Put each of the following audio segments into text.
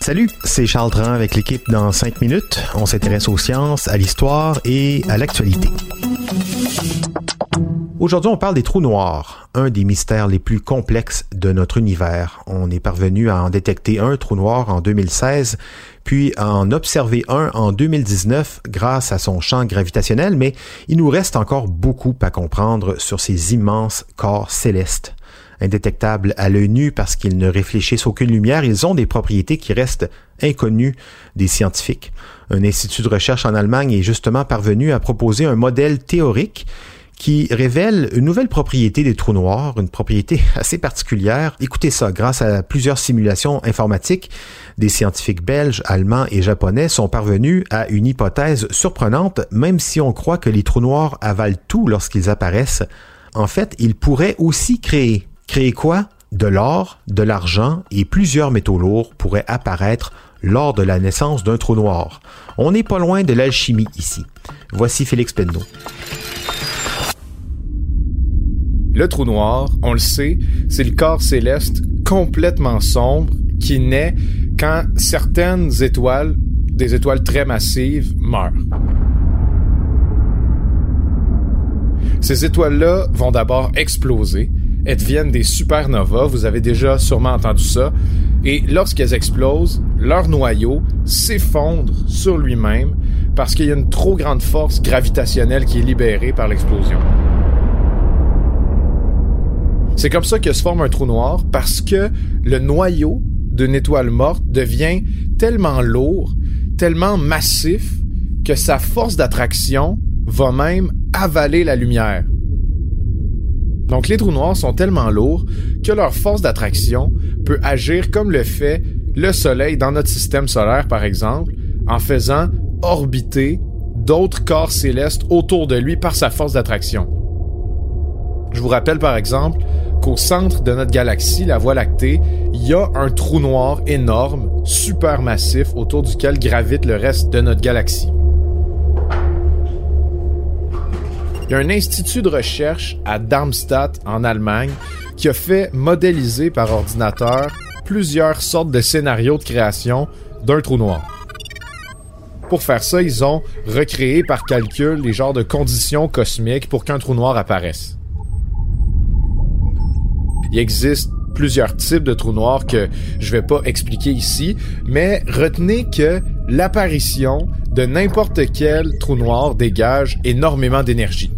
Salut, c'est Charles Dran avec l'équipe dans 5 minutes. On s'intéresse aux sciences, à l'histoire et à l'actualité. Aujourd'hui, on parle des trous noirs, un des mystères les plus complexes de notre univers. On est parvenu à en détecter un trou noir en 2016, puis à en observer un en 2019 grâce à son champ gravitationnel, mais il nous reste encore beaucoup à comprendre sur ces immenses corps célestes indétectables à l'œil nu parce qu'ils ne réfléchissent aucune lumière, ils ont des propriétés qui restent inconnues des scientifiques. Un institut de recherche en Allemagne est justement parvenu à proposer un modèle théorique qui révèle une nouvelle propriété des trous noirs, une propriété assez particulière. Écoutez ça, grâce à plusieurs simulations informatiques, des scientifiques belges, allemands et japonais sont parvenus à une hypothèse surprenante, même si on croit que les trous noirs avalent tout lorsqu'ils apparaissent. En fait, ils pourraient aussi créer Créer quoi? De l'or, de l'argent et plusieurs métaux lourds pourraient apparaître lors de la naissance d'un trou noir. On n'est pas loin de l'alchimie ici. Voici Félix Penneau. Le trou noir, on le sait, c'est le corps céleste complètement sombre qui naît quand certaines étoiles, des étoiles très massives, meurent. Ces étoiles-là vont d'abord exploser, elles deviennent des supernovas, vous avez déjà sûrement entendu ça, et lorsqu'elles explosent, leur noyau s'effondre sur lui-même parce qu'il y a une trop grande force gravitationnelle qui est libérée par l'explosion. C'est comme ça que se forme un trou noir parce que le noyau d'une étoile morte devient tellement lourd, tellement massif que sa force d'attraction va même avaler la lumière. Donc les trous noirs sont tellement lourds que leur force d'attraction peut agir comme le fait le Soleil dans notre système solaire, par exemple, en faisant orbiter d'autres corps célestes autour de lui par sa force d'attraction. Je vous rappelle par exemple qu'au centre de notre galaxie, la Voie lactée, il y a un trou noir énorme, super massif, autour duquel gravite le reste de notre galaxie. Il y a un institut de recherche à Darmstadt, en Allemagne, qui a fait modéliser par ordinateur plusieurs sortes de scénarios de création d'un trou noir. Pour faire ça, ils ont recréé par calcul les genres de conditions cosmiques pour qu'un trou noir apparaisse. Il existe plusieurs types de trous noirs que je vais pas expliquer ici, mais retenez que l'apparition de n'importe quel trou noir dégage énormément d'énergie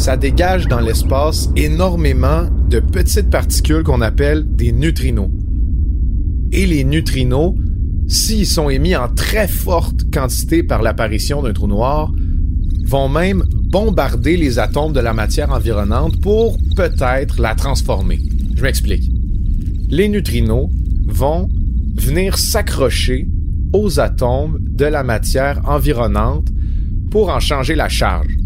ça dégage dans l'espace énormément de petites particules qu'on appelle des neutrinos. Et les neutrinos, s'ils sont émis en très forte quantité par l'apparition d'un trou noir, vont même bombarder les atomes de la matière environnante pour peut-être la transformer. Je m'explique. Les neutrinos vont venir s'accrocher aux atomes de la matière environnante pour en changer la charge.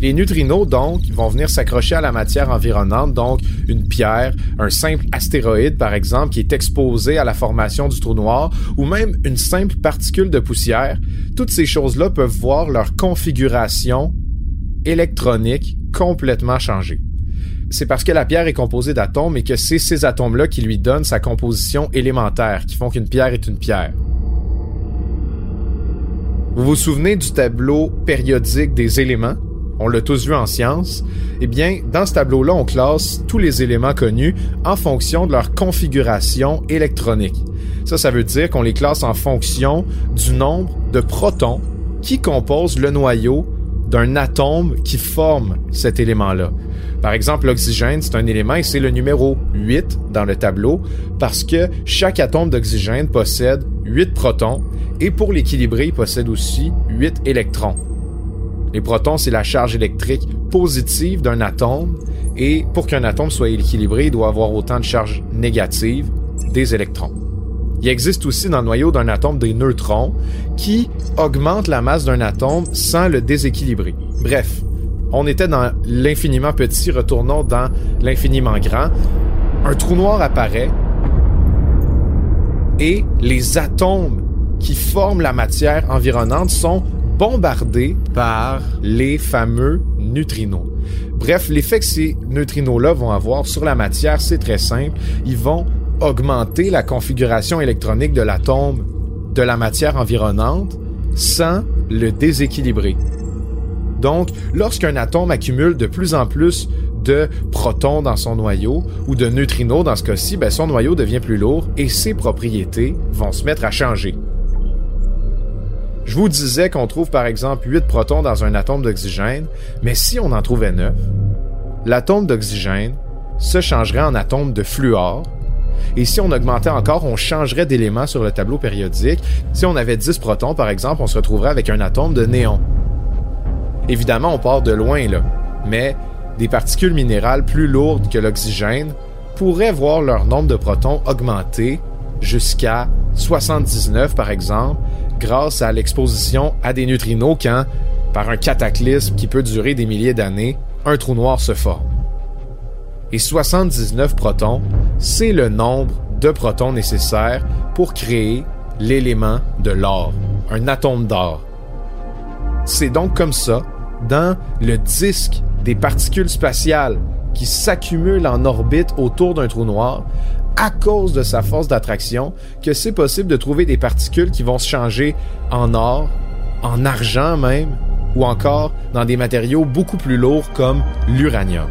Les neutrinos, donc, vont venir s'accrocher à la matière environnante, donc une pierre, un simple astéroïde, par exemple, qui est exposé à la formation du trou noir, ou même une simple particule de poussière. Toutes ces choses-là peuvent voir leur configuration électronique complètement changer. C'est parce que la pierre est composée d'atomes et que c'est ces atomes-là qui lui donnent sa composition élémentaire, qui font qu'une pierre est une pierre. Vous vous souvenez du tableau périodique des éléments? On l'a tous vu en sciences, eh bien, dans ce tableau-là, on classe tous les éléments connus en fonction de leur configuration électronique. Ça, ça veut dire qu'on les classe en fonction du nombre de protons qui composent le noyau d'un atome qui forme cet élément-là. Par exemple, l'oxygène, c'est un élément et c'est le numéro 8 dans le tableau parce que chaque atome d'oxygène possède 8 protons et pour l'équilibrer, il possède aussi 8 électrons. Les protons, c'est la charge électrique positive d'un atome Et pour qu'un atome soit équilibré, il doit avoir autant de charges négatives des électrons. Il existe aussi dans le noyau d'un atome des neutrons qui augmentent la masse d'un atome sans le déséquilibrer. Bref, on était dans l'infiniment petit, retournons dans l'infiniment grand. Un trou noir apparaît et les atomes qui forment la matière environnante sont bombardés par les fameux neutrinos. Bref, l'effet que ces neutrinos-là vont avoir sur la matière, c'est très simple. Ils vont augmenter la configuration électronique de l'atome de la matière environnante sans le déséquilibrer. Donc, lorsqu'un atome accumule de plus en plus de protons dans son noyau ou de neutrinos dans ce cas-ci, ben, son noyau devient plus lourd et ses propriétés vont se mettre à changer. Je vous disais qu'on trouve par exemple 8 protons dans un atome d'oxygène, mais si on en trouvait 9, l'atome d'oxygène se changerait en atome de fluor, et si on augmentait encore, on changerait d'élément sur le tableau périodique. Si on avait 10 protons, par exemple, on se retrouverait avec un atome de néon. Évidemment, on part de loin, là. Mais des particules minérales plus lourdes que l'oxygène pourraient voir leur nombre de protons augmenter jusqu'à 79, par exemple, grâce à l'exposition à des neutrinos quand, par un cataclysme qui peut durer des milliers d'années, un trou noir se forme. Et 79 protons, c'est le nombre de protons nécessaires pour créer l'élément de l'or, un atome d'or. C'est donc comme ça, dans le disque des particules spatiales qui s'accumulent en orbite autour d'un trou noir, à cause de sa force d'attraction que c'est possible de trouver des particules qui vont se changer en or, en argent même, ou encore dans des matériaux beaucoup plus lourds comme l'uranium.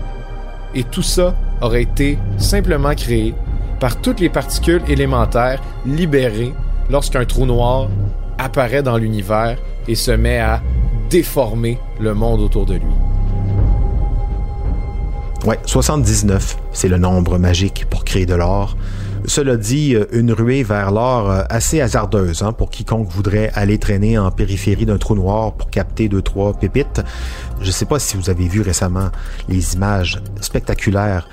Et tout ça aurait été simplement créé par toutes les particules élémentaires libérées lorsqu'un trou noir apparaît dans l'univers et se met à déformer le monde autour de lui. Ouais, 79, c'est le nombre magique pour créer de l'or. Cela dit, euh, une ruée vers l'or euh, assez hasardeuse hein, pour quiconque voudrait aller traîner en périphérie d'un trou noir pour capter deux trois pépites. Je ne sais pas si vous avez vu récemment les images spectaculaires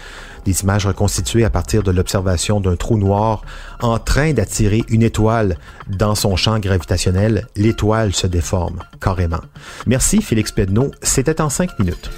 des images reconstituées à partir de l'observation d'un trou noir en train d'attirer une étoile dans son champ gravitationnel. L'étoile se déforme carrément. Merci Félix Pedneau, c'était en cinq minutes.